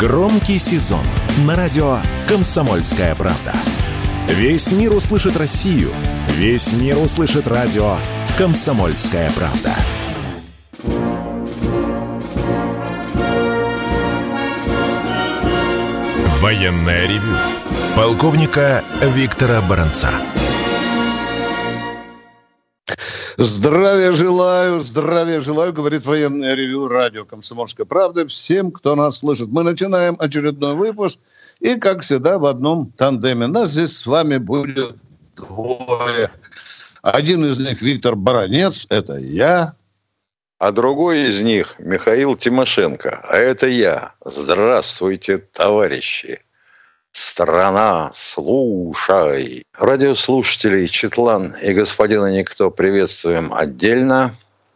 Громкий сезон на радио «Комсомольская правда». Весь мир услышит Россию. Весь мир услышит радио «Комсомольская правда». Военное ревю полковника Виктора Баранца. Здравия желаю, здравия желаю, говорит военное ревю радио «Комсомольская правда» всем, кто нас слышит. Мы начинаем очередной выпуск, и, как всегда, в одном тандеме. Нас здесь с вами будет двое. Один из них Виктор Баранец, это я. А другой из них Михаил Тимошенко, а это я. Здравствуйте, товарищи. Страна, слушай. Радиослушателей Четлан и господина Никто приветствуем отдельно.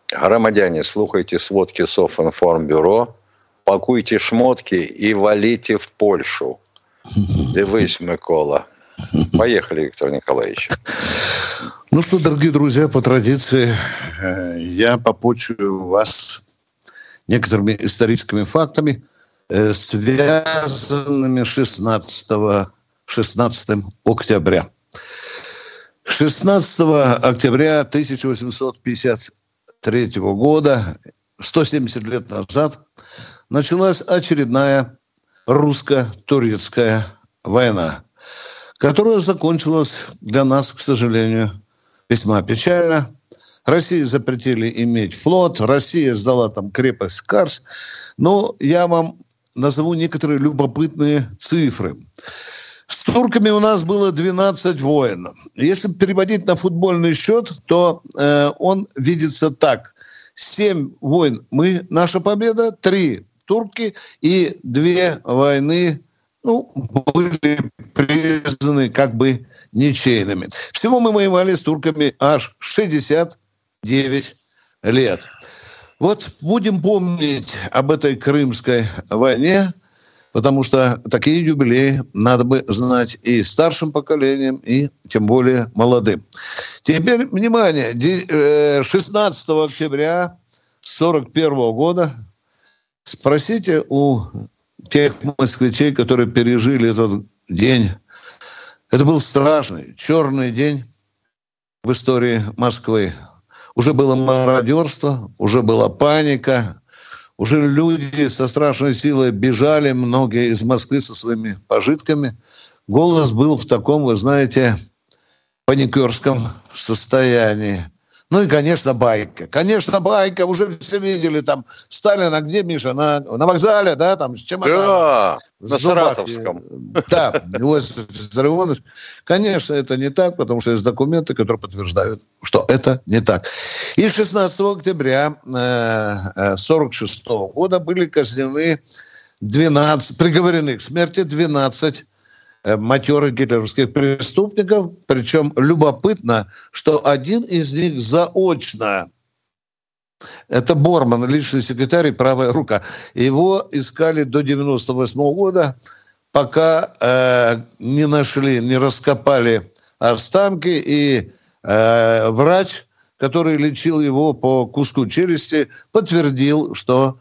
Громадяне, слухайте сводки Софинформбюро, пакуйте шмотки и валите в Польшу. Дивись, Микола. Поехали, Виктор Николаевич. Ну что, дорогие друзья, по традиции э, я попочую вас некоторыми историческими фактами – связанными 16, 16 октября. 16 октября 1853 года, 170 лет назад, началась очередная русско-турецкая война, которая закончилась для нас, к сожалению, весьма печально. России запретили иметь флот, Россия сдала там крепость Карс. Но я вам назову некоторые любопытные цифры. С турками у нас было 12 войн. Если переводить на футбольный счет, то э, он видится так. 7 войн мы, наша победа, 3 турки и 2 войны ну, были признаны как бы ничейными. Всего мы воевали с турками аж 69 лет. Вот будем помнить об этой Крымской войне, потому что такие юбилеи надо бы знать и старшим поколениям, и тем более молодым. Теперь, внимание, 16 э, октября 1941 года спросите у тех москвичей, которые пережили этот день. Это был страшный, черный день в истории Москвы. Уже было мародерство, уже была паника, уже люди со страшной силой бежали, многие из Москвы со своими пожитками. Голос был в таком, вы знаете, паникерском состоянии. Ну и, конечно, байка. Конечно, байка. Уже все видели там Сталина где, Миша? На, на вокзале, да, там с чемоданом. Да, на Саратовском. Да, Иосиф Виссарионович. Конечно, это не так, потому что есть документы, которые подтверждают, что это не так. И 16 октября 1946 э, года были казнены 12, приговорены к смерти 12 Э, матерых гитлеровских преступников. Причем любопытно, что один из них заочно это Борман, личный секретарь и правая рука. Его искали до 98 года, пока э, не нашли, не раскопали останки. И э, врач, который лечил его по куску челюсти, подтвердил, что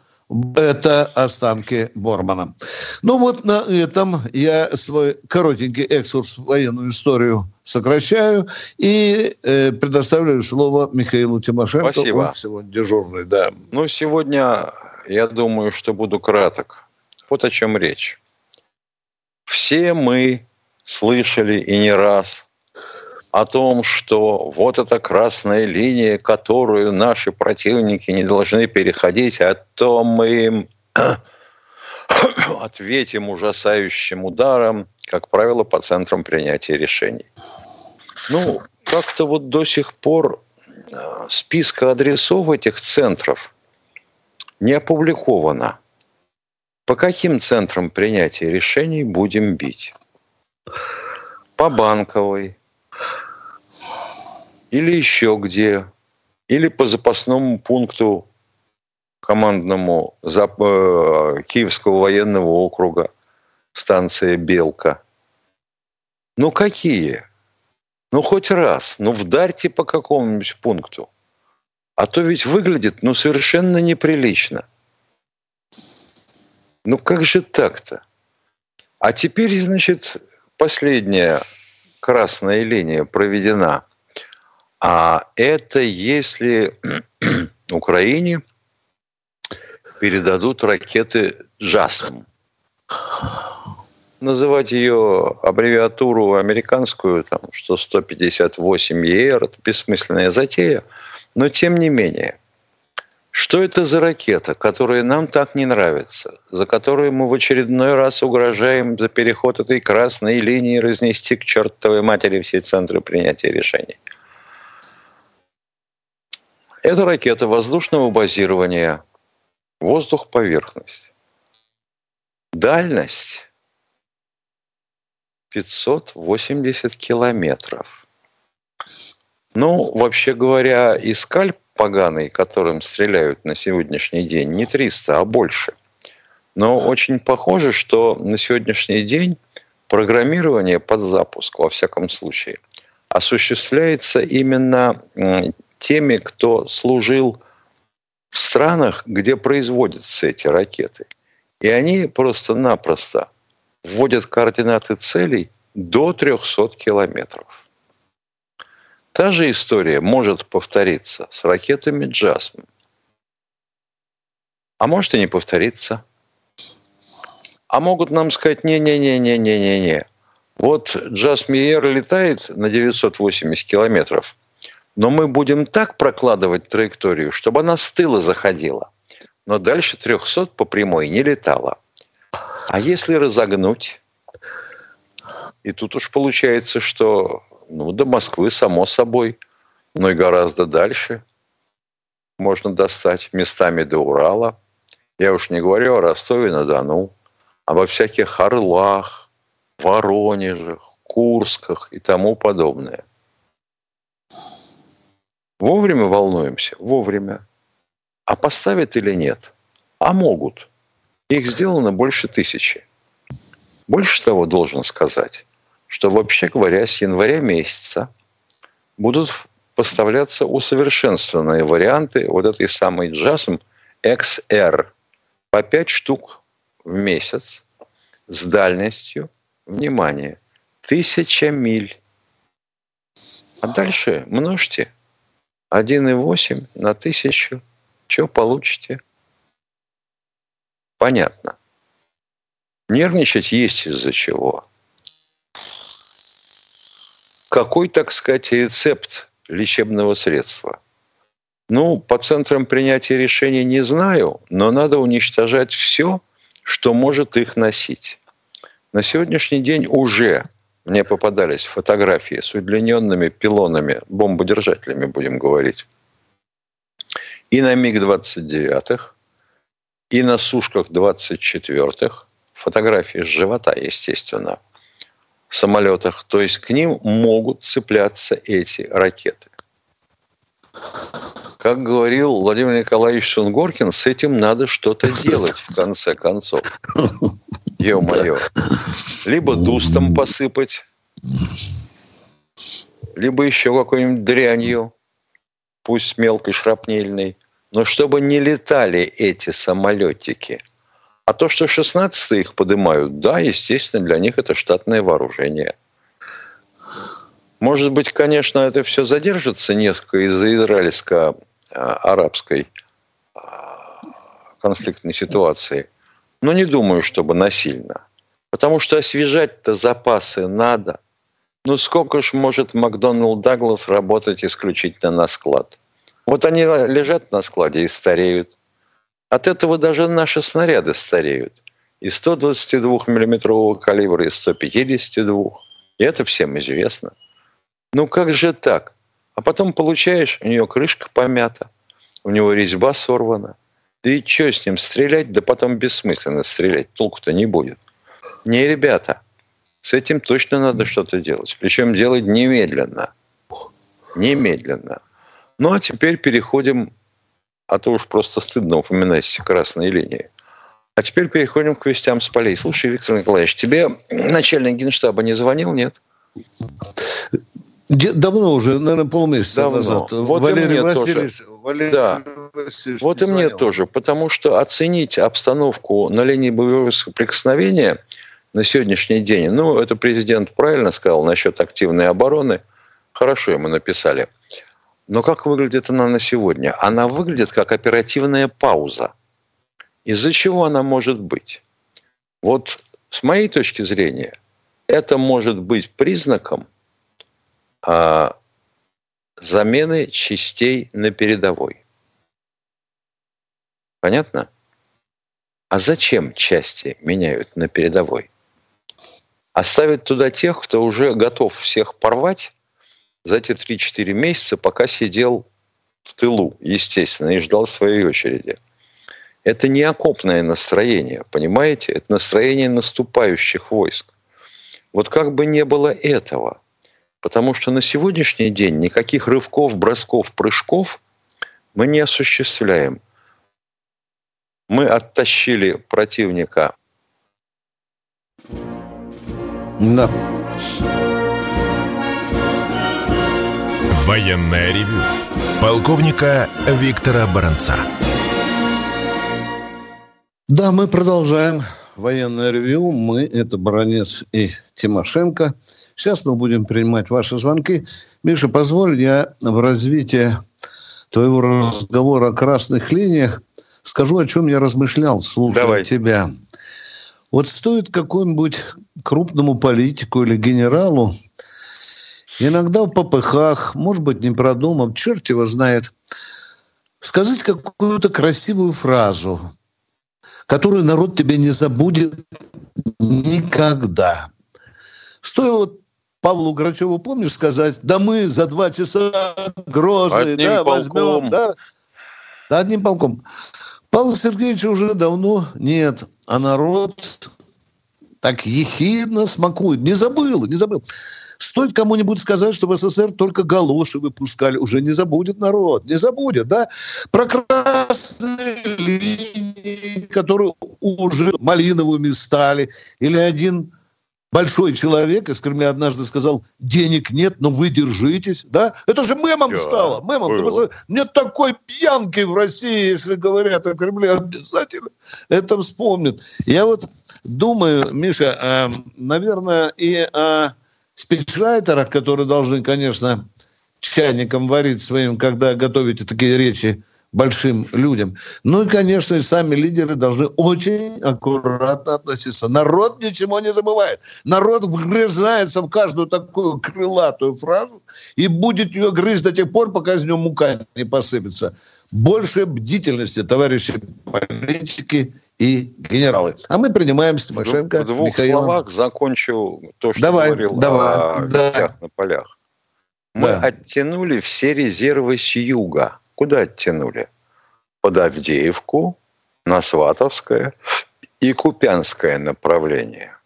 это останки Бормана. Ну вот на этом я свой коротенький экскурс в военную историю сокращаю и э, предоставляю слово Михаилу Тимошенко. Спасибо. Он сегодня дежурный, да. Ну, сегодня я думаю, что буду краток. Вот о чем речь. Все мы слышали и не раз о том, что вот эта красная линия, которую наши противники не должны переходить, а то мы им ответим ужасающим ударом, как правило, по центрам принятия решений. Ну, как-то вот до сих пор э, списка адресов этих центров не опубликовано. По каким центрам принятия решений будем бить? По банковой, или еще где, или по запасному пункту командному Зап... Э, Киевского военного округа, станция Белка. Ну какие? Ну хоть раз, ну вдарьте по какому-нибудь пункту. А то ведь выглядит ну совершенно неприлично. Ну как же так-то? А теперь, значит, последняя красная линия проведена. А это если Украине передадут ракеты «Джасм». Называть ее аббревиатуру американскую, там, что 158 ЕР, это бессмысленная затея. Но тем не менее, что это за ракета, которая нам так не нравится, за которую мы в очередной раз угрожаем за переход этой красной линии разнести к чертовой матери все центры принятия решений? Это ракета воздушного базирования воздух-поверхность. Дальность 580 километров. Ну, вообще говоря, и скальп поганый, которым стреляют на сегодняшний день, не 300, а больше. Но очень похоже, что на сегодняшний день программирование под запуск, во всяком случае, осуществляется именно теми, кто служил в странах, где производятся эти ракеты. И они просто-напросто вводят координаты целей до 300 километров. Та же история может повториться с ракетами «Джасм». А может и не повториться. А могут нам сказать, не-не-не-не-не-не-не. Вот Джасмиер летает на 980 километров, но мы будем так прокладывать траекторию, чтобы она с тыла заходила. Но дальше 300 по прямой не летала. А если разогнуть, и тут уж получается, что ну, до Москвы, само собой, но и гораздо дальше можно достать, местами до Урала. Я уж не говорю о Ростове-на-Дону, обо всяких Орлах, Воронежах, Курсках и тому подобное. Вовремя волнуемся? Вовремя. А поставят или нет? А могут. Их сделано больше тысячи. Больше того, должен сказать, что, вообще говоря, с января месяца будут поставляться усовершенствованные варианты вот этой самой JASM XR по 5 штук в месяц с дальностью, внимание, тысяча миль. А дальше множьте 1,8 на тысячу. Что получите? Понятно. Нервничать есть из-за чего. Какой, так сказать, рецепт лечебного средства? Ну, по центрам принятия решений не знаю, но надо уничтожать все, что может их носить. На сегодняшний день уже мне попадались фотографии с удлиненными пилонами, бомбодержателями, будем говорить, и на МиГ-29, и на сушках 24-х, фотографии с живота, естественно – самолетах, то есть к ним могут цепляться эти ракеты. Как говорил Владимир Николаевич Сунгоркин, с этим надо что-то делать в конце концов. Ё-моё. Либо дустом посыпать, либо еще какой-нибудь дрянью, пусть мелкой шрапнельной, но чтобы не летали эти самолетики – а то, что 16 их поднимают, да, естественно, для них это штатное вооружение. Может быть, конечно, это все задержится несколько из-за израильско-арабской а, конфликтной ситуации. Но не думаю, чтобы насильно. Потому что освежать-то запасы надо. Ну сколько ж может Макдоналд Даглас работать исключительно на склад? Вот они лежат на складе и стареют. От этого даже наши снаряды стареют. И 122-миллиметрового калибра, и 152. И это всем известно. Ну как же так? А потом получаешь, у нее крышка помята, у него резьба сорвана. Да и что с ним стрелять? Да потом бессмысленно стрелять, толку-то не будет. Не, ребята, с этим точно надо что-то делать. Причем делать немедленно. Немедленно. Ну а теперь переходим а то уж просто стыдно упоминать красные линии. А теперь переходим к вестям с полей. Слушай, Виктор Николаевич, тебе начальник генштаба не звонил, нет? Давно уже, наверное, полмесяца Давно. назад. Вот Валерий Васильевич, тоже. Валерий да. Вот и мне тоже, потому что оценить обстановку на линии боевого соприкосновения на сегодняшний день, ну, это президент правильно сказал насчет активной обороны, хорошо ему написали. Но как выглядит она на сегодня? Она выглядит как оперативная пауза. Из-за чего она может быть? Вот с моей точки зрения, это может быть признаком а, замены частей на передовой. Понятно? А зачем части меняют на передовой? Оставить туда тех, кто уже готов всех порвать за эти 3-4 месяца, пока сидел в тылу, естественно, и ждал своей очереди. Это не окопное настроение, понимаете? Это настроение наступающих войск. Вот как бы не было этого – Потому что на сегодняшний день никаких рывков, бросков, прыжков мы не осуществляем. Мы оттащили противника. Да. Военная ревю. Полковника Виктора Баранца. Да, мы продолжаем военное ревью. Мы, это Баранец и Тимошенко. Сейчас мы будем принимать ваши звонки. Миша, позволь, я в развитии твоего разговора о красных линиях скажу, о чем я размышлял, слушая Давай. тебя. Вот стоит какому-нибудь крупному политику или генералу иногда в попыхах, может быть, не продумав, черт его знает, сказать какую-то красивую фразу – которую народ тебе не забудет никогда. Стоило Павлу Грачеву, помнишь, сказать, да мы за два часа грозы одним да, возьмем. Да, да, одним полком. Павла Сергеевича уже давно нет, а народ так ехидно смакует. Не забыл, не забыл. Стоит кому-нибудь сказать, что в СССР только галоши выпускали, уже не забудет народ, не забудет, да? Про красные линии, которые уже малиновыми стали, или один большой человек из Кремля однажды сказал, денег нет, но вы держитесь, да? Это же мемом да, стало, мемом. Было. Нет такой пьянки в России, если говорят о Кремле, обязательно это вспомнят. Я вот думаю, Миша, э, наверное, и о спичрайтерах, которые должны, конечно, чайником варить своим, когда готовите такие речи большим людям. Ну и, конечно, и сами лидеры должны очень аккуратно относиться. Народ ничего не забывает. Народ вгрызается в каждую такую крылатую фразу и будет ее грызть до тех пор, пока из нее мука не посыпется. Больше бдительности, товарищи политики и генералы. А мы принимаем Тимошенко. В двух Михаилом. словах закончу то, что давай, говорил давай, о да. на полях. Мы да. оттянули все резервы с юга. Куда оттянули? Под Авдеевку, на Сватовское и Купянское направление.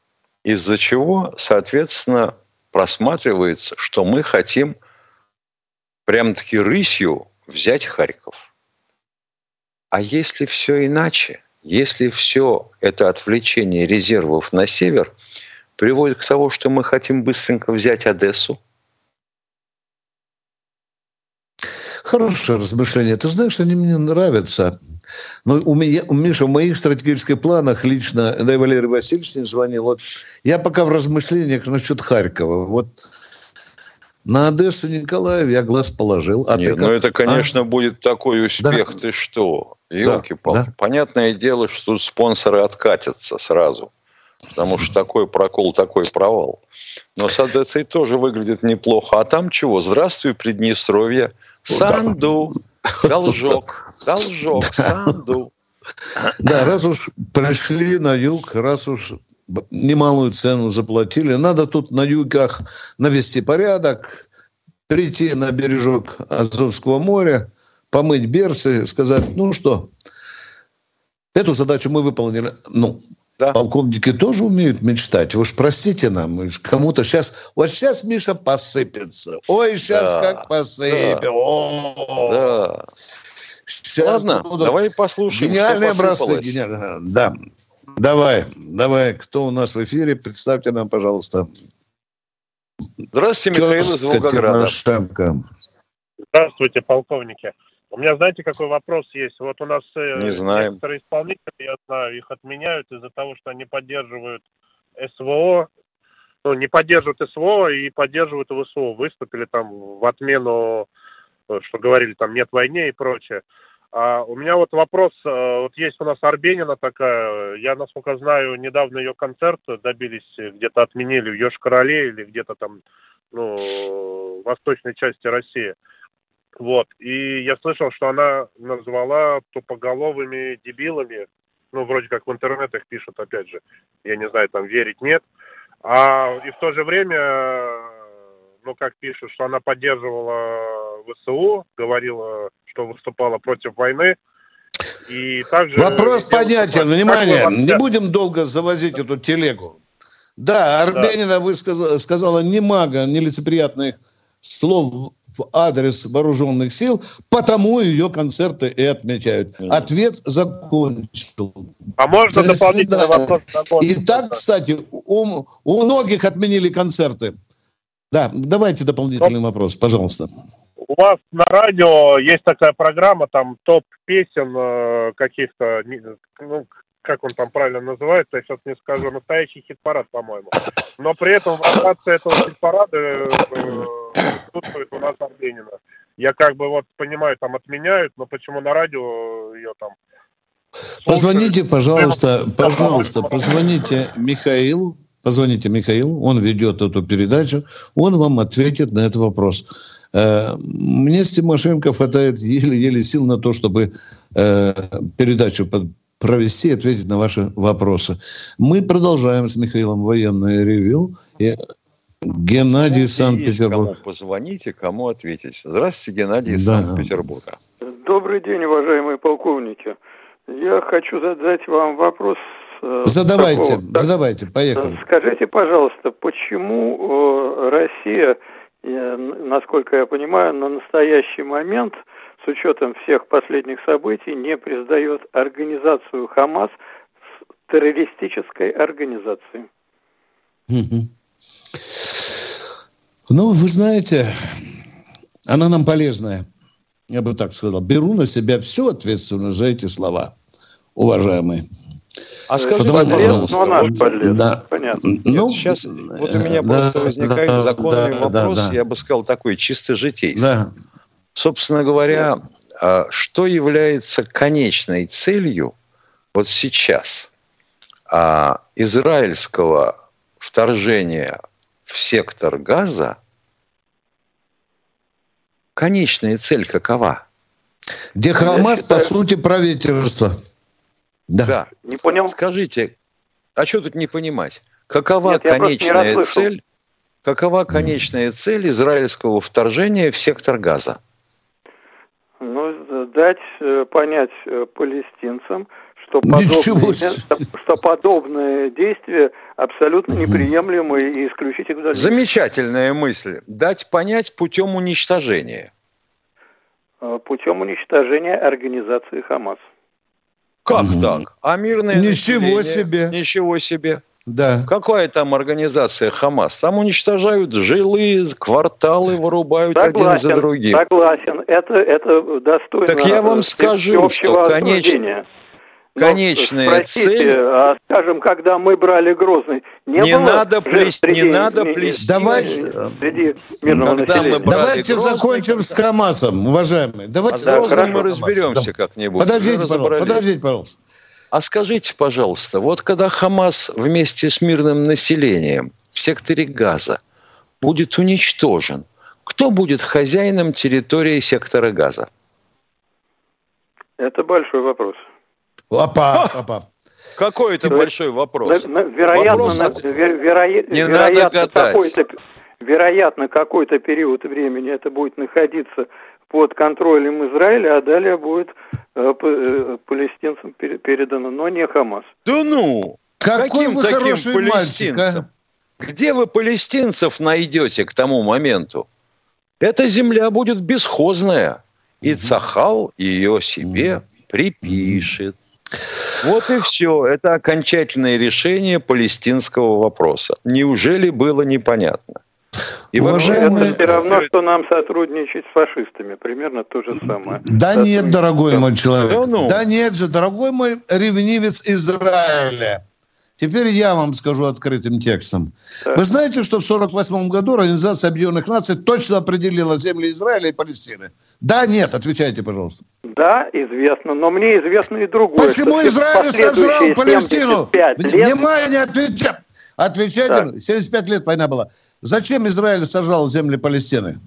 Из-за чего, соответственно, просматривается, что мы хотим прям-таки рысью взять Харьков. А если все иначе – если все это отвлечение резервов на север приводит к тому, что мы хотим быстренько взять Одессу, Хорошее размышление. Ты знаешь, они мне нравятся. Но у меня, у Миша, в моих стратегических планах лично, да и Валерий Васильевич не звонил. Вот я пока в размышлениях насчет Харькова. Вот на Одессу Николаев я глаз положил. А Нет, ты ну это, конечно, а? будет такой успех. Да. Ты что? Елки-палки. Да. Понятное дело, что тут спонсоры откатятся сразу. Потому что такой прокол, такой провал. Но с Одессой тоже выглядит неплохо. А там чего? Здравствуй, Приднестровье. Санду. Должок. Должок. Санду. Да, раз уж пришли на юг, раз уж немалую цену заплатили. Надо тут на югах навести порядок, прийти на бережок Азовского моря, помыть берцы, сказать, ну что, эту задачу мы выполнили. Ну, да. полковники тоже умеют мечтать. Вы ж простите нам, кому-то сейчас... Вот сейчас Миша посыпется. Ой, сейчас да. как посыпет. Да. да. Сейчас Ладно, давай послушаем, Гениальные образцы. Гениальные. Да. Давай, давай, кто у нас в эфире? Представьте нам, пожалуйста. Здравствуйте, Михаил из Волгограда. Здравствуйте, полковники. У меня, знаете, какой вопрос есть? Вот у нас э, Не знаем. некоторые исполнители, я знаю, их отменяют из-за того, что они поддерживают СВО, ну, не поддерживают СВО и поддерживают ВСУ. Выступили там в отмену, э, что говорили, там нет войны и прочее. А у меня вот вопрос, э, вот есть у нас Арбенина такая, я, насколько знаю, недавно ее концерт добились, где-то отменили в Ёж-Короле или где-то там, ну, в восточной части России. Вот. И я слышал, что она назвала тупоголовыми дебилами. Ну, вроде как в интернетах пишут, опять же. Я не знаю, там верить нет. А и в то же время, ну, как пишут, что она поддерживала ВСУ, говорила, что выступала против войны. И также... Вопрос понятен. Внимание, не будем долго завозить эту телегу. Да, Арбенина да. высказала, сказала немного нелицеприятных слов в адрес вооруженных сил, потому ее концерты и отмечают. Ответ закончил. А можно До дополнительный вопрос? И так, кстати, у, у многих отменили концерты. Да, давайте дополнительный Но... вопрос, пожалуйста. У вас на радио есть такая программа, там топ песен э, каких-то, ну, как он там правильно называется, я сейчас не скажу, настоящий хит-парад, по-моему. Но при этом в ротации этого хит-парада э, присутствует у нас Арбенина. Я как бы вот понимаю, там отменяют, но почему на радио ее там... Позвоните, пожалуйста, пожалуйста, позвоните Михаилу, позвоните Михаилу, он ведет эту передачу, он вам ответит на этот вопрос. Э, мне с Тимошенко хватает еле-еле сил на то, чтобы э, передачу провести и ответить на ваши вопросы. Мы продолжаем с Михаилом военное ревью. И Геннадий Санкт-Петербург. Кому позвоните, кому ответить. Здравствуйте, Геннадий из да. Санкт-Петербурга. Добрый день, уважаемые полковники. Я хочу задать вам вопрос. Э, задавайте, такого. задавайте, поехали. Скажите, пожалуйста, почему э, Россия, насколько я понимаю, на настоящий момент – с учетом всех последних событий не признает организацию Хамас террористической организацией. Ну, вы знаете, она нам полезная, я бы так сказал. Беру на себя всю ответственность за эти слова, уважаемые. А скажите, Потому, пожалуйста, ну, наш подлец, да. понятно. Нет, ну, сейчас вот у меня да, просто возникает да, законный да, вопрос, да, да. я бы сказал, такой чисто житейский. Да. Собственно говоря, а что является конечной целью вот сейчас а, израильского вторжения в сектор Газа? Конечная цель какова? Где Хамас, считаю... по сути, правительство. Да. да. Не понял? Скажите, а что тут не понимать? Какова Нет, конечная цель? Какова конечная цель израильского вторжения в сектор Газа? Ну, дать э, понять э, палестинцам, что подобные, что подобные действия абсолютно неприемлемы и исключить их Замечательная мысль. Дать понять путем уничтожения. Э, путем уничтожения организации Хамас. Как угу. так? А мирное Ничего себе. Ничего себе. Да. Какая там организация Хамас? Там уничтожают жилые кварталы, вырубают согласен, один за другим. Согласен, это, это достойно. Так я вам скажу, что конечно, конечная спросите, цель... А, скажем, когда мы брали Грозный, не, не было надо плесть, среди, не надо плести. Давай, среди мирного когда мы Давайте Грозный, закончим с Хамасом, уважаемые. Давайте а с Грозным мы разберемся да. как-нибудь. Подождите, пожалуйста, подождите, пожалуйста. А скажите, пожалуйста, вот когда Хамас вместе с мирным населением в секторе Газа будет уничтожен, кто будет хозяином территории сектора Газа? Это большой вопрос. Опа, опа. Какой это большой вопрос? Вероятно, вопрос... Веро... Веро... Не вероятно, надо гадать. Какой-то, вероятно, какой-то период времени это будет находиться под контролем Израиля, а далее будет э, э, палестинцам передано, но не Хамас. Да ну! Какой Каким вы таким палестинцам? Мальчик, а? Где вы палестинцев найдете к тому моменту? Эта земля будет бесхозная. И Цахал ее себе припишет. Вот и все. Это окончательное решение палестинского вопроса. Неужели было непонятно? И Уважаемые... Это все равно, что нам сотрудничать с фашистами. Примерно то же самое. Да нет, дорогой мой человек. Да, ну. да нет же, дорогой мой ревнивец Израиля. Теперь я вам скажу открытым текстом. Так. Вы знаете, что в 1948 году Организация Объединенных Наций точно определила земли Израиля и Палестины? Да, нет, отвечайте, пожалуйста. Да, известно, но мне известно и другое. Почему Израиль сожрал Палестину? Лет... Внимание, отвечайте. Отвечайте, так. 75 лет война была. Зачем Израиль сожрал земли Палестины?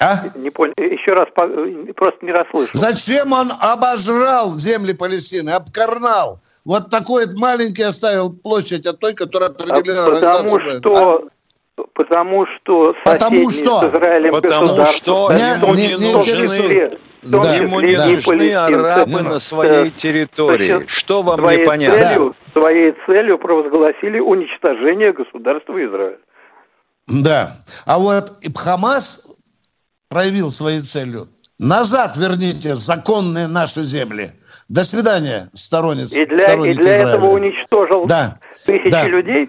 А? Не понял. Еще раз, просто не расслышал. Зачем он обожрал земли Палестины, обкорнал? Вот такой маленький оставил площадь от той, которая определена а Потому что... А? Потому что потому что, с Израилем потому что не, не, не нужны, да, ему не да. нужны арабы на своей территории. Что вам непонятно? Целью, да. Своей целью провозгласили уничтожение государства Израиль. Да. А вот Хамас проявил своей целью. Назад верните законные наши земли. До свидания, сторонниц. И для, и для этого уничтожил да, тысячи да. людей?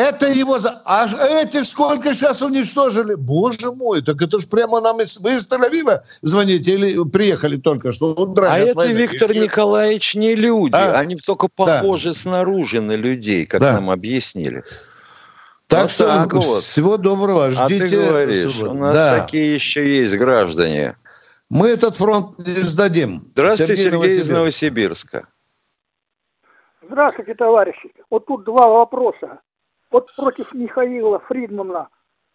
Это его... За... А эти сколько сейчас уничтожили? Боже мой, так это ж прямо нам из... Вы из Тель-Авива звоните или приехали только что? а это, войны. Виктор Николаевич, не люди. А? Они только похожи да. снаружи на людей, как да. нам объяснили. Так вот что так вот. всего доброго. Ждите. А ты говоришь, у нас да. такие еще есть граждане. Мы этот фронт не сдадим. Здравствуйте, Сергей, Сергей из Новосибирска. Здравствуйте, товарищи. Вот тут два вопроса. Вот против Михаила Фридмана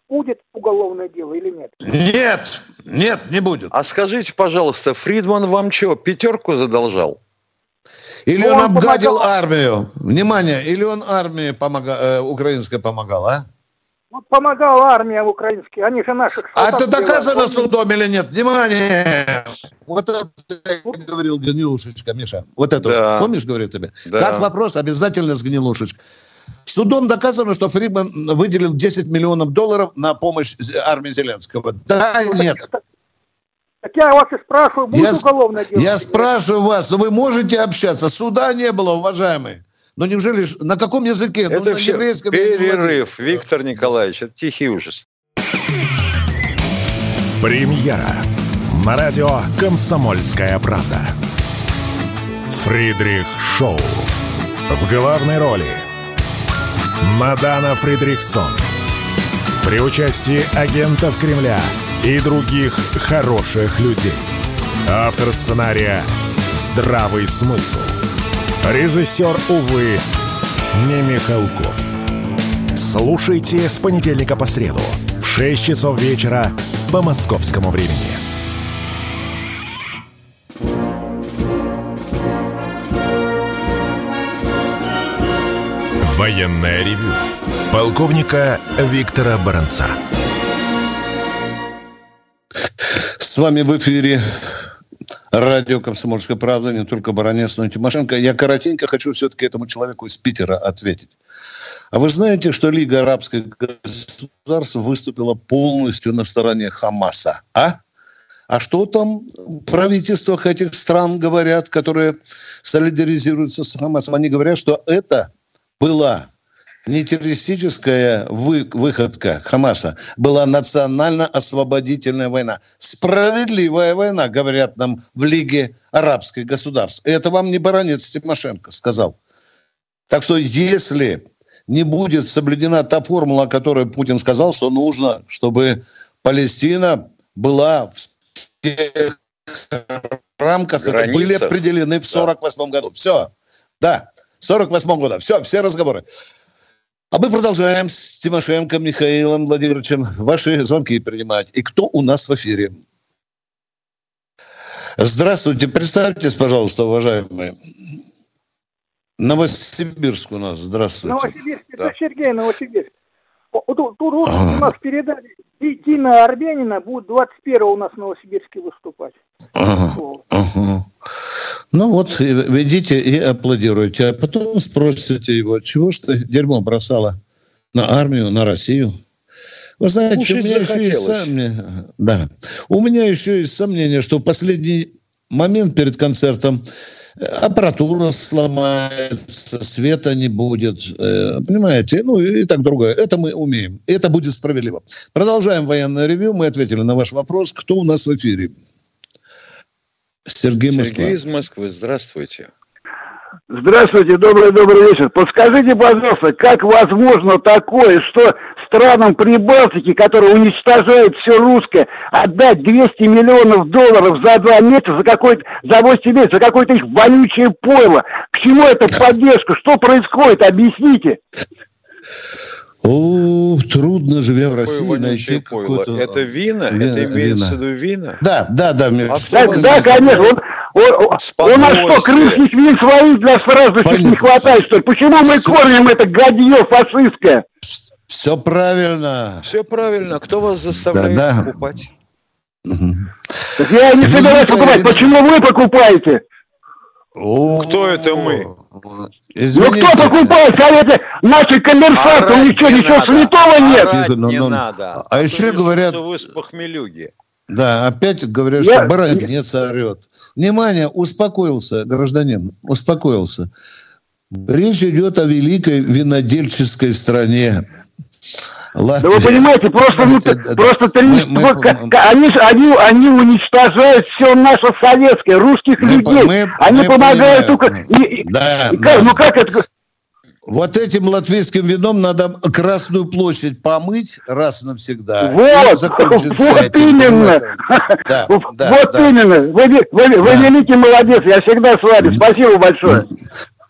будет уголовное дело или нет? Нет, нет, не будет. А скажите, пожалуйста, Фридман вам что, пятерку задолжал? Или ну, он, он обгадил помогал... армию? Внимание, или он армии помога... э, украинской помогал, а? Вот помогала армия украинская, они же наших А это доказано делают. судом или нет? Внимание! Вот это говорил Гнилушечка, Миша. Вот это, да. помнишь, говорю тебе? Да. Как вопрос, обязательно с Гнилушечкой. Судом доказано, что Фридман выделил 10 миллионов долларов на помощь армии Зеленского. Да, нет. Так я вас и спрашиваю, будет я, уголовное дело? Я спрашиваю вас, вы можете общаться? Суда не было, уважаемые. Но неужели, на каком языке? Ну, это ну, все еврейском перерыв, Виктор Николаевич, это тихий ужас. Премьера на радио «Комсомольская правда». Фридрих Шоу. В главной роли Мадана Фридрихсон. При участии агентов Кремля и других хороших людей. Автор сценария «Здравый смысл». Режиссер, увы, не Михалков. Слушайте с понедельника по среду в 6 часов вечера по московскому времени. Военное ревю полковника Виктора Баранца. С вами в эфире радио «Комсомольская правда», не только Баранец, но и Тимошенко. Я коротенько хочу все-таки этому человеку из Питера ответить. А вы знаете, что Лига арабских государств выступила полностью на стороне Хамаса? А? А что там в правительствах этих стран говорят, которые солидаризируются с Хамасом? Они говорят, что это была не террористическая вы, выходка Хамаса, была национально-освободительная война. Справедливая война, говорят нам в Лиге арабских государств. Это вам не баронец Тимошенко сказал. Так что если не будет соблюдена та формула, о которой Путин сказал, что нужно, чтобы Палестина была в тех рамках, которые были определены в 1948 да. году. Все. Да. 48 года. Все, все разговоры. А мы продолжаем с Тимошенко Михаилом Владимировичем ваши звонки принимать. И кто у нас в эфире? Здравствуйте, представьтесь, пожалуйста, уважаемые. Новосибирск у нас, здравствуйте. Новосибирск, да. это Сергей Новосибирск. Тут, тут ага. у нас передали Дина Арбянина будет 21 у нас в Новосибирске выступать. Ага. ага. Ну вот, ведите и аплодируйте, а потом спросите его, чего ж ты дерьмо бросала на армию, на Россию? Вы знаете, Кушать у меня еще есть сомнения, да, у меня еще есть сомнение, что последний момент перед концертом аппаратура сломается, света не будет, э, понимаете, ну и так другое. Это мы умеем, это будет справедливо. Продолжаем военное ревю, мы ответили на ваш вопрос. Кто у нас в эфире? Сергей Москва. Сергей из Москвы, здравствуйте. Здравствуйте, добрый-добрый вечер. Подскажите, пожалуйста, как возможно такое, что странам Прибалтики, которые уничтожают все русское, отдать 200 миллионов долларов за два месяца, за какой-то, за 8 месяцев, за какое-то их вонючее пойло? К чему эта поддержка? Что происходит? Объясните. О, трудно, живя в России, найти какое-то... Это вина? вина? Это имеется в виду вина? Да, да, да. А да, да, конечно. Он, он, у нас что, крымских вин своих для страждущих не хватает, что ли? Почему мы кормим это гадье фашистское? Все правильно. Все правильно. Кто вас заставляет да, да. покупать? Так я не собираюсь покупать. Почему вы покупаете? Кто это мы? Извините. Ну кто покупает, скажите, наши коммерсанты, у них что, ничего надо. святого нет? Орать не ну, ну, надо. А, еще говорят... Что вы с похмелюги. Да, опять говорят, я... что баранец орет. Внимание, успокоился гражданин, успокоился. Речь идет о великой винодельческой стране. Латвия. Да вы понимаете, просто, ну, да, просто да, мы, мы, они, они, они уничтожают все наше советское, русских мы, людей. Мы, они мы помогают только... И, да, и, да. Ну как это... Вот этим латвийским вином надо Красную площадь помыть раз навсегда. Вот, вот этим, именно. Да, да, вот да. именно. Вы, вы, вы да. великий молодец, я всегда с вами. Спасибо большое.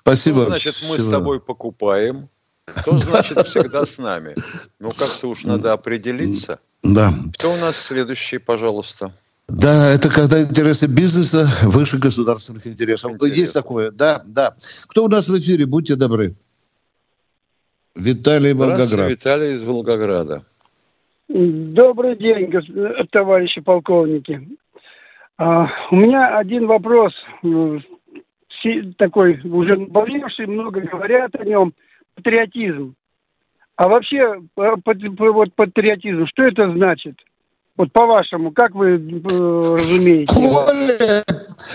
Спасибо. Ну, значит, мы с тобой покупаем кто, значит, всегда с нами? Ну, как-то уж надо определиться. Да. Кто у нас следующий, пожалуйста? Да, это когда интересы бизнеса выше государственных интересов. Интересно. Есть такое, да, да. Кто у нас в эфире? Будьте добры. Виталий Волгоград. Виталий из Волгограда. Добрый день, товарищи полковники. А, у меня один вопрос, такой уже болевший, много говорят о нем – патриотизм. А вообще, э, вот патриотизм, что это значит? Вот по-вашему, как вы э, разумеете? Школе,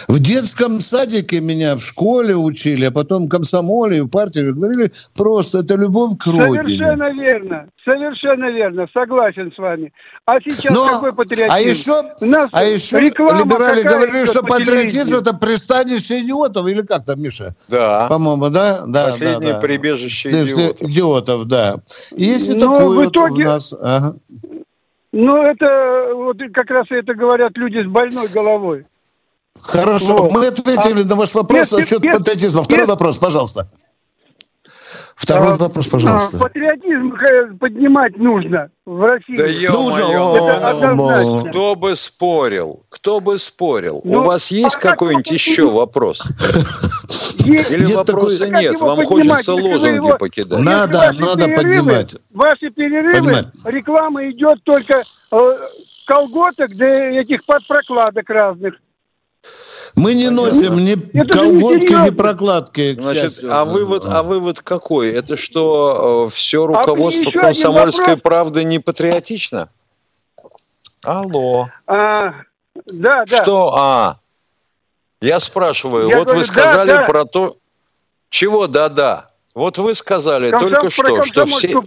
в детском садике меня в школе учили, а потом в комсомоле, в партии говорили, просто это любовь к родине. Совершенно верно, совершенно верно, согласен с вами. А сейчас Но, какой патриотизм? А еще, У нас а еще либерали говорили, что патриотизм это пристанище идиотов, или как там, Миша? Да. По-моему, да? да Последнее да, да. прибежище идиотов. Идиотов, да. Есть и ну, такое в итоге... вот у нас. Ага. Ну, это вот как раз это говорят люди с больной головой. Хорошо, вот. мы ответили а, на ваш вопрос насчет патриотизма. Второй нет. вопрос, пожалуйста. Второй а, вопрос, пожалуйста. А, патриотизм поднимать нужно в России. Да ё Кто бы спорил? Кто бы спорил? Ну, У вас есть а какой-нибудь еще вопрос? Или нет вопроса такой... нет? Вам хочется лозунги его... покидать? Надо, надо перерывы, поднимать. Ваши перерывы, Поднимать. реклама идет только э, колготок, да этих подпрокладок разных. Мы не носим ни это колготки, ни прокладки. Значит, а вывод, а вывод какой? Это что э, все а руководство а комсомольской правды не патриотично? Алло. А, да, да. Что? А. Я спрашиваю, Я вот говорю, вы сказали да, да. про то, чего да-да. Вот вы сказали Комсом... только что, что все...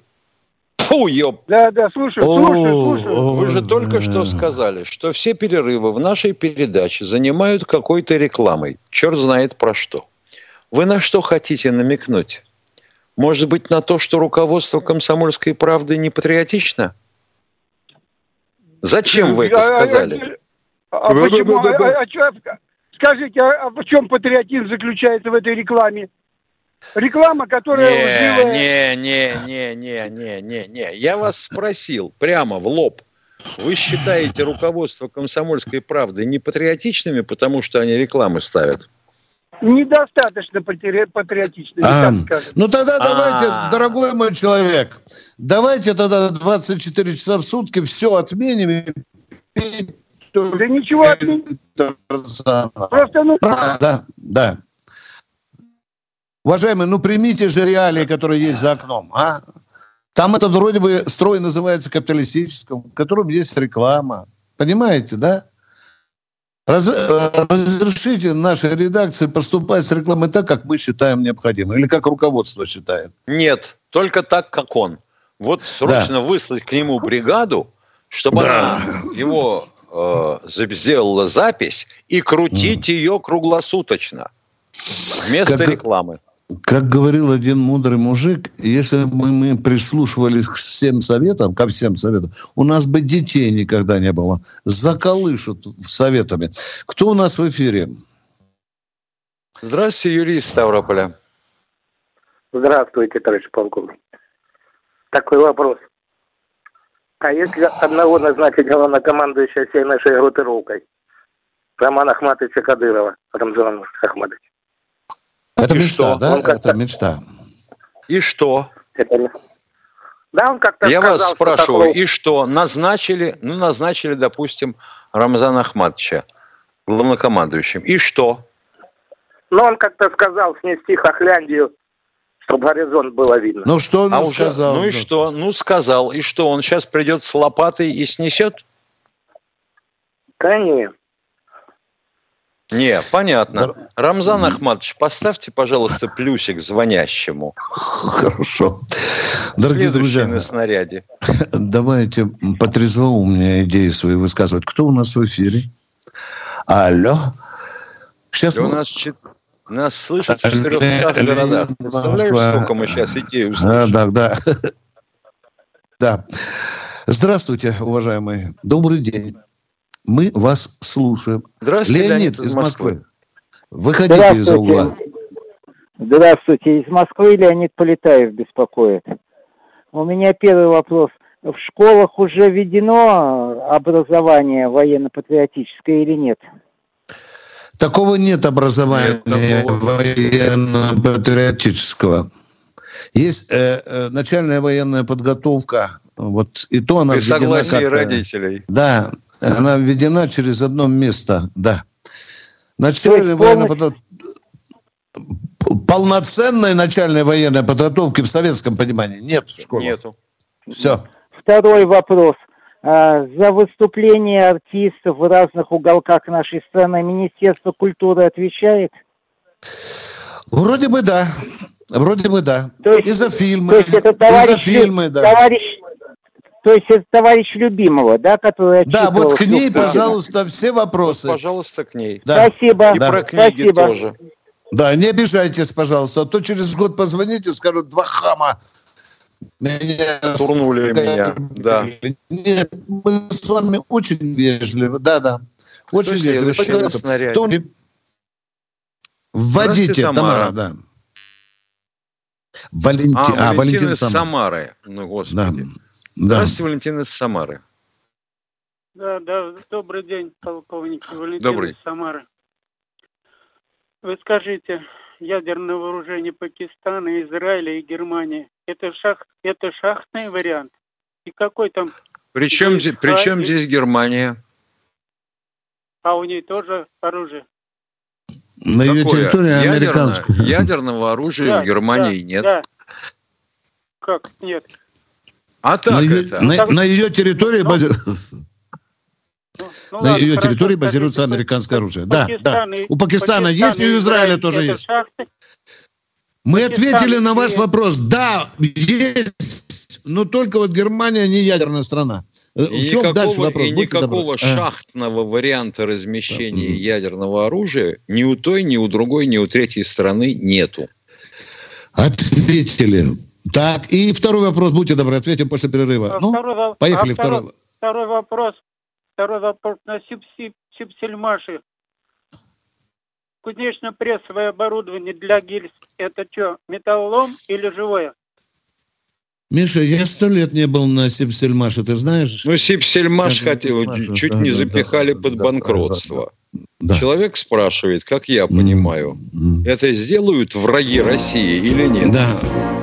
Фу, ёб. Да, да, слушаю, слушаю, слушаю. Вы же только что сказали, что все перерывы в нашей передаче занимают какой-то рекламой. Черт знает про что. Вы на что хотите намекнуть? Может быть, на то, что руководство комсомольской правды не патриотично? Зачем вы это сказали? А, а, а почему? А, а, а, скажите, а в чем патриотизм заключается в этой рекламе? Реклама, которая не, не, не, не, не, не, не, не. Я вас спросил прямо в лоб. Вы считаете руководство комсомольской правды непатриотичными, потому что они рекламы ставят? Недостаточно патриотичными, а, Ну тогда давайте, А-а-а. дорогой мой человек, давайте тогда 24 часа в сутки все отменим да ничего отменим. Просто ну... Да, да. Уважаемые, ну примите же реалии, которые есть за окном, а? Там этот вроде бы строй называется капиталистическим, в котором есть реклама. Понимаете, да? Раз, разрешите нашей редакции поступать с рекламой так, как мы считаем необходимым, или как руководство считает? Нет, только так, как он. Вот срочно да. выслать к нему бригаду, чтобы да. она его э, сделала запись и крутить mm. ее круглосуточно вместо как, рекламы. Как говорил один мудрый мужик, если бы мы прислушивались к всем советам, ко всем советам, у нас бы детей никогда не было. Заколышут советами. Кто у нас в эфире? Здравствуйте, Юрий из Ставрополя. Здравствуйте, товарищ полковник. Такой вопрос. А если одного назначить главнокомандующего всей нашей группировкой? Романа Ахматовича Кадырова, Рамзана Ахматовича. Это и мечта, что? да? Он Это мечта. И что? Это... Да, он как-то Я сказал, вас спрашиваю, такого... и что? Назначили, ну, назначили, допустим, Рамзана Ахматовича главнокомандующим. И что? Ну, он как-то сказал снести Хохляндию, чтобы горизонт было видно. Ну, что он а сказал? ну и что? Ну, сказал. И что, он сейчас придет с лопатой и снесет? Конечно. Не, понятно. Рамзан Ахматович, поставьте, пожалуйста, плюсик звонящему. Хорошо. Дорогие друзья, на снаряде. давайте по трезвоумные идеи свои высказывать. Кто у нас в эфире? Алло. Сейчас мы... у нас нас слышат в 400 городах. Представляешь, сколько мы сейчас идей услышим? Да, да. Да. Здравствуйте, уважаемые. Добрый день. Мы вас слушаем. Здравствуйте, Леонид, Леонид из Москвы. Москвы. Выходите из-за угла. Здравствуйте. Из Москвы Леонид Полетаев беспокоит. У меня первый вопрос. В школах уже введено образование военно-патриотическое или нет? Такого нет образования военно-патриотического. Есть э, э, начальная военная подготовка, вот и то она При согласии родителей. Да, она введена через одно место, да. Начальная военная подготовка полноценной начальной военной подготовки в советском понимании нет в школе. Нету. Все. Второй вопрос. А, за выступление артистов в разных уголках нашей страны Министерство культуры отвечает? Вроде бы да. Вроде бы да. То есть, и за фильмы. То есть это товарищ, и за фильмы, да. Товарищ, то есть это товарищ любимого, да, который Да, вот к ней, пожалуйста, все вопросы. Вот, пожалуйста, к ней. Да. Спасибо. И да. про книги Спасибо. тоже. Да, не обижайтесь, пожалуйста. А то через год позвоните, скажут, два хама меня турнули меня, да. Нет, мы с вами очень вежливы, да, да, очень вежливы. Кто... Вводите, Тамара. Тамара, да. Валенти... А, а, Валентин из Самары. Ну, господи. Да. Да. Здравствуйте, Валентин из Самары. Да, да, добрый день, полковник Валентин добрый. из Самары. Вы скажите, ядерное вооружение Пакистана, Израиля и Германии. Это, шах, это шахтный вариант? И какой там... Причем, здесь, причем здесь Германия? А у ней тоже оружие? На ее территории американское. Ядерного оружия да, у Германии да, нет. Да. Как нет? А так на это? Ее, на, так... на ее территории... Ну, бази... ну, ну, на ладно, ее территории базируется американское оружие. Да, да. У Пакистана, Пакистан есть, и у Израиля тоже есть. Шахты. Мы ответили на ваш вопрос. Да, есть, но только вот Германия не ядерная страна. Э, и в чем никакого, дальше вопрос? И Будьте никакого добры. шахтного а. варианта размещения да. ядерного оружия ни у той, ни у другой, ни у третьей страны нету. Ответили. Так, и второй вопрос, будьте добры, ответим после перерыва. А ну, второй, поехали, а второй. Второй вопрос. Второй вопрос на Сипсельмаше. Кузнечно-прессовое оборудование для гильз – это что, металлолом или живое? Миша, я сто лет не был на Сипсельмаше, ты знаешь? Ну, Сипсельмаш хотел, чуть да, не да, запихали да, под да, банкротство. Да, Человек спрашивает, как я понимаю, mm-hmm. это сделают враги России или нет? Да.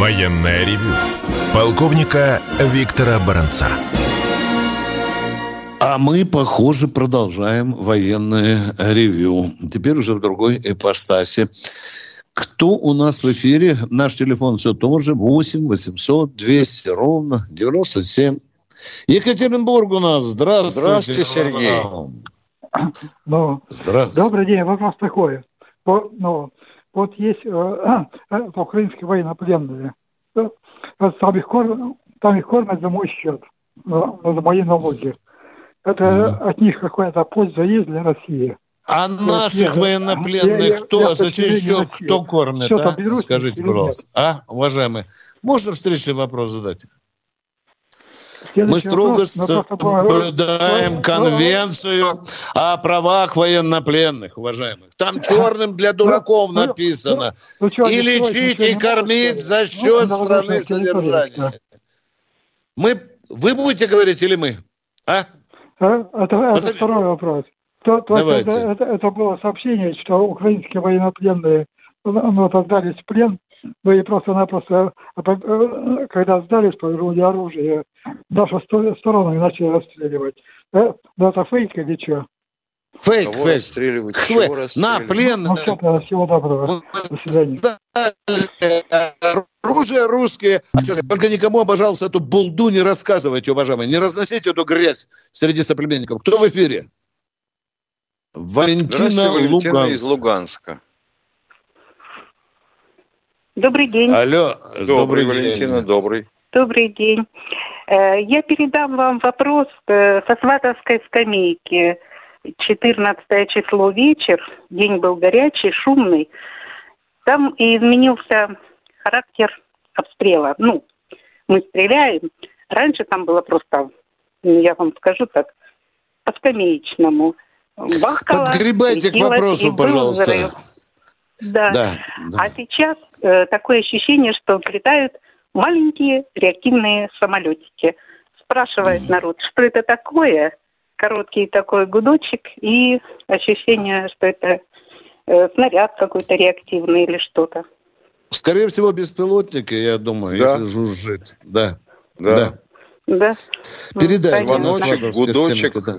Военное ревю полковника Виктора Баранца. А мы, похоже, продолжаем военное ревю. Теперь уже в другой ипостаси. Кто у нас в эфире? Наш телефон все тоже 8 800 200 ровно 97. Екатеринбург у нас. Здравствуйте. Здравствуйте, Сергей. Ну, Здравствуйте. добрый день. Вопрос такой. Вот, ну, вот есть э, э, украинские военнопленные. Э, Там их, кормят, там их кормят за мой счет, за, за мои налоги. Это от них какая-то польза есть для России. А наших военнопленных кто, за счет кто кормит, а? Скажите, пожалуйста. А, уважаемые, можно встречный вопрос задать? Мы строго соблюдаем конвенцию о правах военнопленных, уважаемых. Там черным для дураков написано. И лечить, и кормить за счет страны содержания. Мы, вы будете говорить или мы? А? Это, это второй вопрос. То, то это, это, это было сообщение, что украинские военнопленные ну, отдались в плен, ну и просто-напросто, когда сдались, повернули оружие, нашу сторону и начали расстреливать. Да, это фейк или что? Фейк, Кого фейк. Расстреливать? Фейк. Чего расстреливать? На, плен. Ну, все, тогда всего доброго. До свидания. Оружие русские. А Только никому, пожалуйста, эту булду не рассказывайте, уважаемые. Не разносите эту грязь среди соплеменников. Кто в эфире? Валентина, Валентина Луганск. из Луганска. Добрый день. Алло, Добрый, день. Валентина, добрый. Добрый день. Э, Я передам вам вопрос э, со сватовской скамейки. 14 число вечер, день был горячий, шумный. Там и изменился характер обстрела. Ну, мы стреляем. Раньше там было просто, ну, я вам скажу так, по скамеечному. Бахкало, Подгребайте к вопросу, пожалуйста. взрыв. Да. Да, да. А сейчас э, такое ощущение, что взлетают маленькие реактивные самолетики. Спрашивает народ, что это такое? Короткий такой гудочек и ощущение, что это э, снаряд какой-то реактивный или что-то. Скорее всего, беспилотники, я думаю, Да. если жужжит. Да. Да. Да. Да. Передай Ну, Звоночек, сватовской гудочек. да.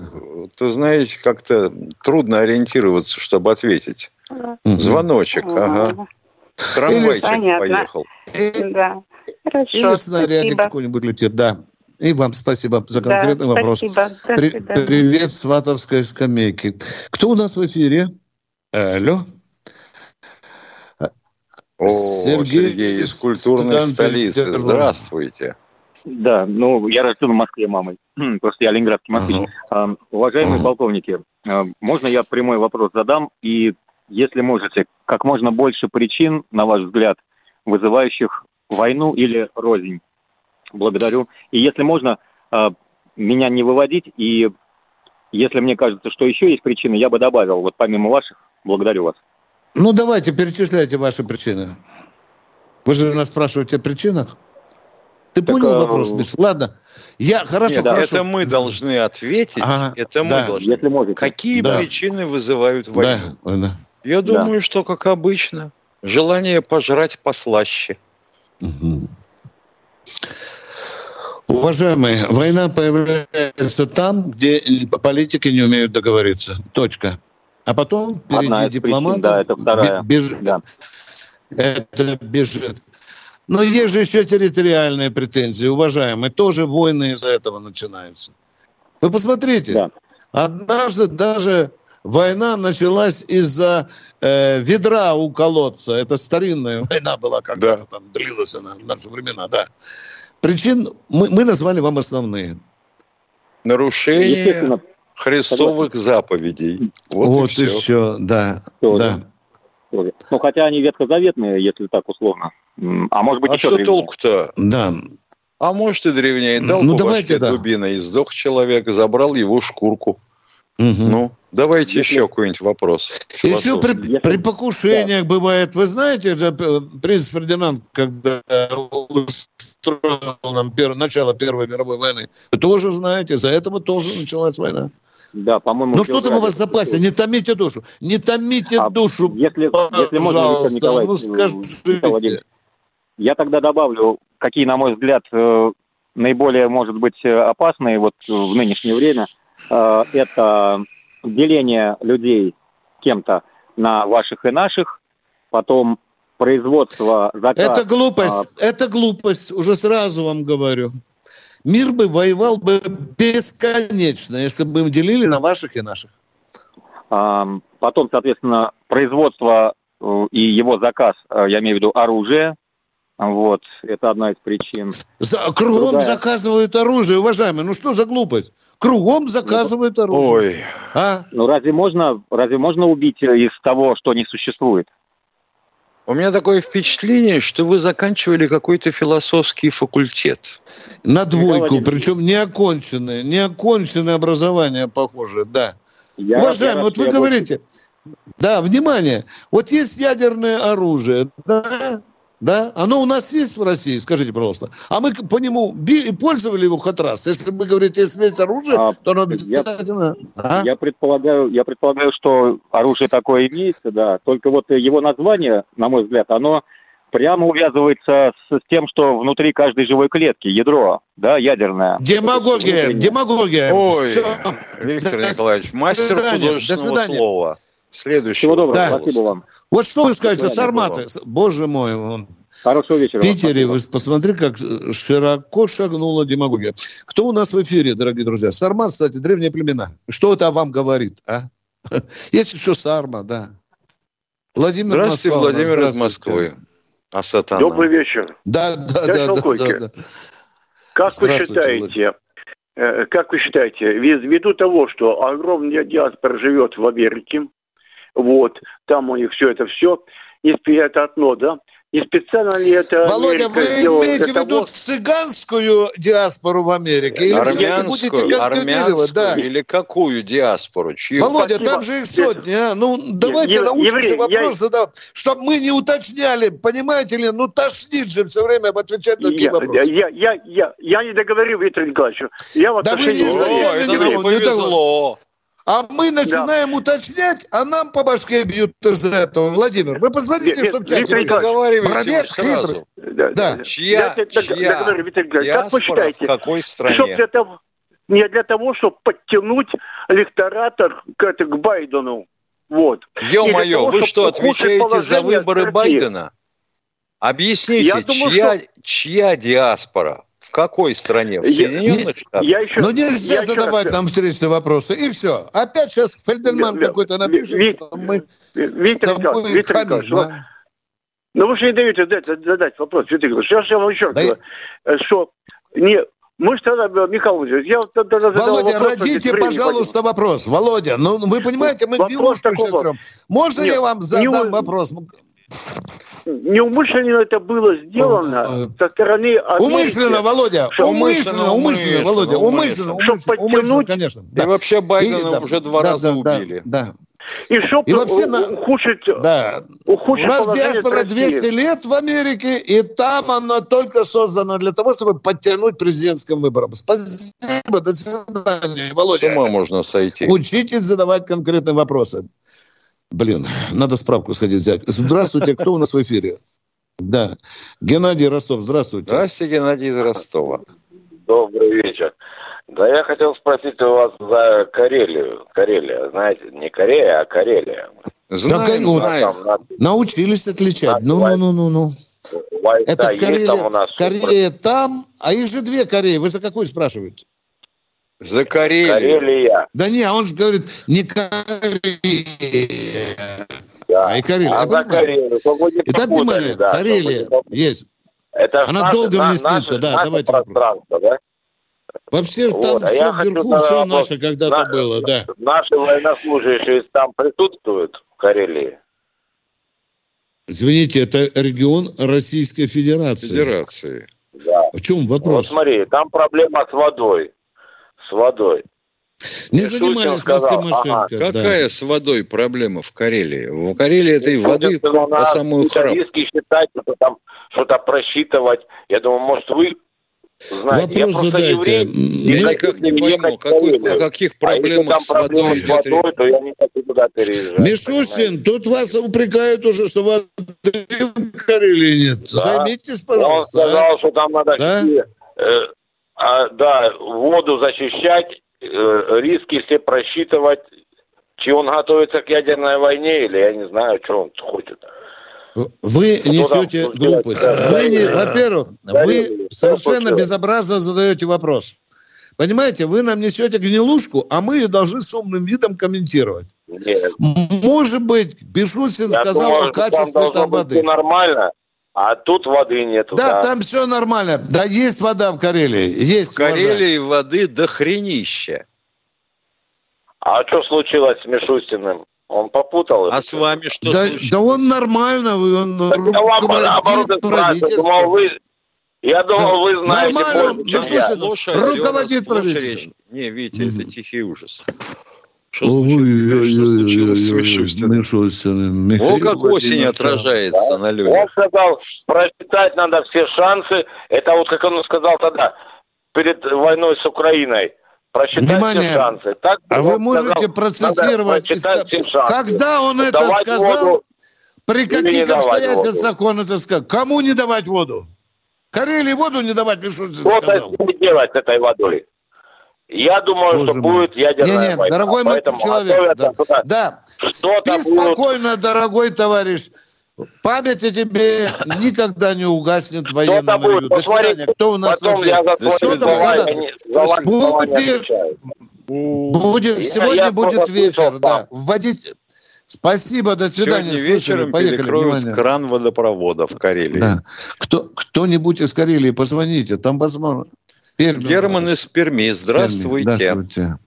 Ты знаете, как-то трудно ориентироваться, чтобы ответить. Звоночек, ага. Трамвайчик Понятно. поехал. Да. Хорошо. Или снарядик какой-нибудь летит, да. И вам спасибо за Да, конкретный вопрос. спасибо. При- привет, сватовской скамейки. Кто у нас в эфире? Алло. О, Сергей Сергей, из культурной столицы. Здравствуйте. Да, ну, я рожден в Москве мамой. Просто я ленинградский москвич. А, уважаемые Ага. полковники, а, можно я прямой вопрос задам? И, если можете, как можно больше причин, на ваш взгляд, вызывающих войну или рознь? Благодарю. И если можно, а, меня не выводить, и если мне кажется, что еще есть причины, я бы добавил, вот помимо ваших, благодарю вас. Ну, давайте, перечисляйте ваши причины. Вы же нас спрашиваете о причинах? Ты Так, понял а, вопрос, Миша? Ладно. Я, хорошо, Нет, хорошо. это мы должны ответить. Ага, это мы да. должны. Если можете. Какие Да. причины вызывают войну? Да, да. Я думаю, что, как обычно, желание пожрать послаще. Мгм. Уважаемые, война появляется там, где политики не умеют договориться. Точка. А потом впереди Одна из причин, дипломатов да, это вторая. бе- беж- Да. это бежит. Но есть же еще территориальные претензии, уважаемые. Тоже войны из-за этого начинаются. Вы посмотрите, Да. однажды даже война началась из-за э, ведра у колодца. Это старинная война была, когда-то там длилась она в наши времена, да. Причин мы, мы назвали вам основные. Нарушение Естественно, христовых заповедей. Вот, Вот, и все. еще, да, да. тоже. Ну, хотя они ветхозаветные, если так условно. А может быть, А еще что толку-то? Да. А может и древнее. Дал Ну, давайте, да. дубиной, и сдох человек, забрал его шкурку. Мгм. Ну, Давайте Если... еще какой-нибудь вопрос. Еще при, Если... при покушениях да. бывает. Вы знаете, принц Фердинанд, когда устроил нам пер... начало Первой мировой войны, вы тоже знаете, за этого тоже началась война. Да, по-моему. Ну что там у вас в запасе? Не томите душу. Не томите а душу. Если, если можно, Николай, ну скажите. Я тогда добавлю, какие, на мой взгляд, э, наиболее, может быть, э, опасные вот в нынешнее время. Э, это деление людей кем-то на ваших и наших, потом производство заказ. Это глупость, а... это глупость, уже сразу вам говорю. Мир бы воевал бы бесконечно, если бы мы делили на ваших и наших. А, потом, соответственно, производство и его заказ, я имею в виду оружие, вот, это одна из причин. За, кругом Другая... заказывают оружие, уважаемые. Ну что за глупость? Кругом заказывают ну, оружие. Ой. А? Ну разве можно, разве можно убить из того, что не существует? У меня такое впечатление, что вы заканчивали какой-то философский факультет. На двойку, причем неоконченное, неоконченное образование, похоже, да. Я Уважаемый, вот вы говорите, да, внимание, вот есть ядерное оружие, да, да? Оно у нас есть в России, скажите, пожалуйста. А мы по нему пользовали его хоть раз. Если вы говорите, если есть оружие, а, то оно обязательно... Я, а? я, предполагаю, я предполагаю, что оружие такое имеется, да. Только вот его название, на мой взгляд, оно прямо увязывается с, с тем, что внутри каждой живой клетки ядро, да, ядерное. Демагогия, демагогия. Ой, Все. Виктор Николаевич, мастер художественного слова. Следующий. Всего доброго, да. спасибо вам. Вот что вы скажете, Сарматы? Боже мой, он... Хорошего вечера. В Питере, вы посмотри, как широко шагнула демагогия. Кто у нас в эфире, дорогие друзья? Сармат, кстати, древние племена. Что это вам говорит, а? Есть еще Сарма, да. Владимир Здравствуйте, Москва, Владимир из Москвы. А сатана. Добрый вечер. Да, да, да, да, да, да. Как вы считаете, э, как вы считаете, ввиду того, что огромная диаспора живет в Америке, вот, там у них все это все, это одно, да, не специально ли это Володя, Америка вы имеете в виду того... цыганскую диаспору в Америке? Или армянскую, армянскую да. или какую диаспору? Чью? Володя, Спасибо. там же их сотни, а? Ну, давайте Ев, научимся вопрос я... задавать, чтобы мы не уточняли, понимаете ли? Ну, тошнит же все время отвечать на такие я, вопросы. Я, я, я, я не договорил, Виктор Николаевич. Я вас да вы не задели, О, повезло. А мы начинаем да. уточнять, а нам по башке бьют из этого. Владимир, вы посмотрите, что в чате Молодец, хитрый. Да. да. Чья, я, чья Виктор как вы считаете, в какой стране? Для того, не для того, чтобы подтянуть электоратор к, к Байдену. Вот. Ё-моё, вы что, отвечаете за выборы Байдена? Объясните, думаю, чья, что... чья диаспора? Какой стране? В Соединенных Штатах? Я еще, ну, нельзя я задавать нам встречные вопросы. И все. Опять сейчас Фельдерман какой-то напишет, Ви, что мы Виктор Николаевич, Виктор Николаевич, да. ну вы же не даете задать, вопрос, Виктор Николаевич. Я же вам еще раз да говорю, я... Э, что не, мы же тогда, Михаил Владимирович, я тогда задал Володя, вопрос, родите, пожалуйста, вопрос. Володя, ну вы понимаете, мы биологию сейчас Можно Нет, я вам задам не... вопрос? Неумышленно это было сделано а, со стороны Америки. Умышленно, Володя, умышленно, умышленно, Володя, умышленно, умышленно, умышленно, конечно. Да. И вообще Байдена и, уже два да, раза да, убили. Да, да. И чтобы и вообще, ухудшить, да. ухудшить У нас диаспора 200 лет в Америке, и там она только создана для того, чтобы подтянуть президентским выборам. Спасибо, до свидания, Володя. С ума можно сойти. Учитесь задавать конкретные вопросы. Блин, надо справку сходить взять. Здравствуйте, кто у нас в эфире? Да. Геннадий Ростов, здравствуйте. Здравствуйте, Геннадий из Ростова. Добрый вечер. Да я хотел спросить у вас за Карелию. Карелия, знаете, не Корея, а Карелия. Знаем, да, ну, знаем. Там, научились отличать. Ну, ну, ну, ну, ну. Это Карелия, Корея там, а их же две Кореи. Вы за какую спрашиваете? За Карелию. Карелия. Да не, а он же говорит, не Карелия. Да. А и Карелия. А за Карелию. Итак, внимание, да, Карелия есть. Это Она наше, долго на, снится, да, давайте пространство, да? Вообще вот. там а все вверху, все наше когда-то на, было, да. Наши военнослужащие там присутствуют в Карелии? Извините, это регион Российской Федерации. Федерации. Да. В чем вопрос? Вот смотри, там проблема с водой с водой. Не занимались сказал, ага. Какая да. с водой проблема в Карелии? В Карелии этой ну, воды по самую храп. считать, что там что-то просчитывать. Я думаю, может, вы знаете. Вопрос задайте. Еврей, я никак не пойму, какой, о каких проблемах а с водой идет водой, то я не хочу туда переезжать. Мишустин, тут вас упрекают уже, что воды в Карелии нет. Да. Займитесь, пожалуйста. Он сказал, а? что там надо да? э, а, да, воду защищать, э, риски все просчитывать. Чи он готовится к ядерной войне, или я не знаю, что он хочет. Вы несете глупость. Вы не, во-первых, вы совершенно безобразно задаете вопрос. Понимаете, вы нам несете гнилушку, а мы ее должны с умным видом комментировать. Нет. Может быть, Бешутин Я сказал думаю, о качестве там, там воды. нормально, а тут воды нет. Да, да, там все нормально. Да, есть вода в Карелии. Есть. В Карелии вода. воды до хренища. А что случилось с Мишустиным? Он попутал. А с вами что да, да он нормально, он так руководит правительством. Вы, я думал, да. вы знаете Нормально, больше, ну, слушай, Слушай, руководит правительством. Не, видите, это тихий ужас. Что случилось? О, как осень отражается на людях. Он сказал, просчитать надо все шансы. Это вот, как он сказал тогда, перед войной с Украиной просчитать Внимание. все шансы. Так, а вы можете сказал, процитировать, когда он это давать сказал, воду, при каких обстоятельствах он это сказал? Кому не давать воду? Карелии воду не давать, Мишустин сказал. Что делать с этой водой? Я думаю, Боже что мой. будет ядерная не, не, война. Дорогой мой человек, да, да. спи спокойно, дорогой товарищ. Память о тебе никогда не угаснет в военном ревю. До свидания. Кто у нас Потом я за Кто там будет, будет, сегодня я будет вечер, да. Вводить Спасибо, до свидания. Сегодня вечером Поехали, перекроют внимание. кран водопровода в Карелии. Да. Кто, кто-нибудь из Карелии, позвоните, там возможно. Пермь, Герман из Перми, здравствуйте. Перми. здравствуйте.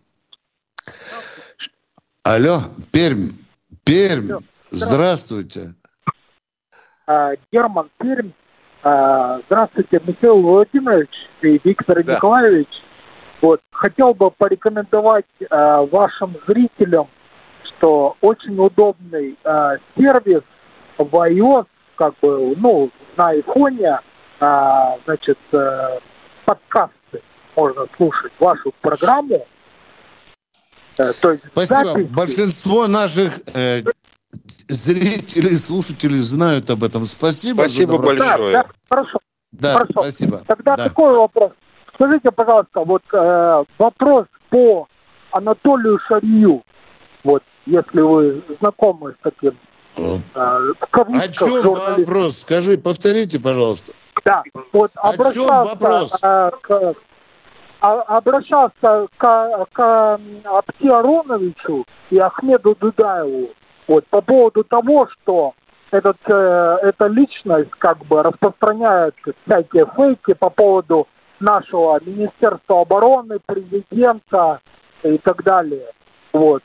Алло, Пермь, Пермь, здравствуйте. А, Герман Пермь. А, здравствуйте, Михаил Владимирович и Виктор да. Николаевич. Вот, хотел бы порекомендовать а, вашим зрителям, что очень удобный сервис в iOS, как бы, ну, на айфоне, значит, э, подкасты можно слушать вашу программу. Э, то есть Спасибо. Запись... Большинство наших э, зрители, слушатели знают об этом. Спасибо. Спасибо большое. Да, да, хорошо. Да, хорошо. спасибо. Тогда да. такой вопрос. Скажите, пожалуйста, вот э, вопрос по Анатолию Шарью. Вот, если вы знакомы с таким. Э, О чем журналист. вопрос? Скажи, повторите, пожалуйста. Да, вот О чем вопрос? Э, к, а, обращался к, к Апти Ароновичу и Ахмеду Дудаеву вот, по поводу того, что этот, э, эта личность как бы распространяет всякие фейки по поводу нашего Министерства обороны, президента и так далее. Вот.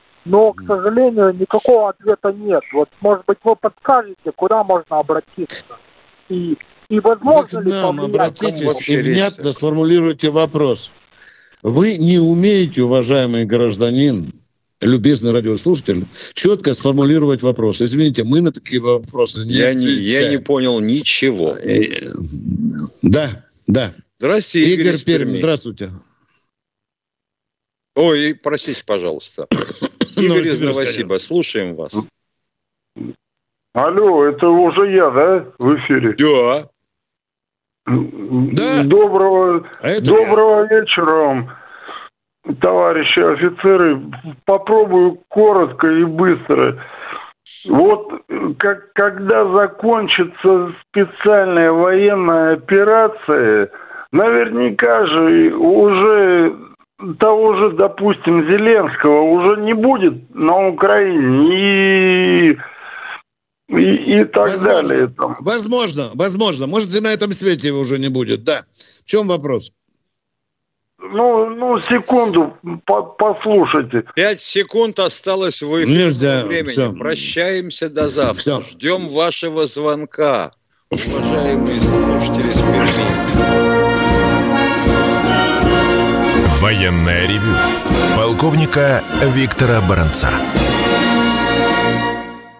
Сожалению, никакого ответа нет. Вот, может быть, вы подскажете, куда можно обратиться? И, и возможно вы к нам обратитесь и внятно сформулируйте вопрос. Вы не умеете, уважаемый гражданин, любезный радиослушатель, четко сформулировать вопрос. Извините, мы на такие вопросы не я Не, я не понял ничего. Э, да, да. Здравствуйте, Игорь, Игорь Пермь. Здравствуйте. Ой, простите, пожалуйста. Игорь из Новосиба, слушаем вас. Алло, это уже я, да, в эфире? Да. Да. Доброго, а доброго вечера товарищи офицеры, попробую коротко и быстро. Вот как, когда закончится специальная военная операция, наверняка же уже того же, допустим, Зеленского уже не будет на Украине и и, и так возможно, далее. Там. Возможно, возможно. Может, и на этом свете его уже не будет. Да. В чем вопрос? Ну, ну, секунду, по послушайте. Пять секунд осталось в эфире Нельзя, времени. Все. Прощаемся до завтра. Все. Ждем вашего звонка, уважаемые слушатели с Военное ревю полковника Виктора Баранца.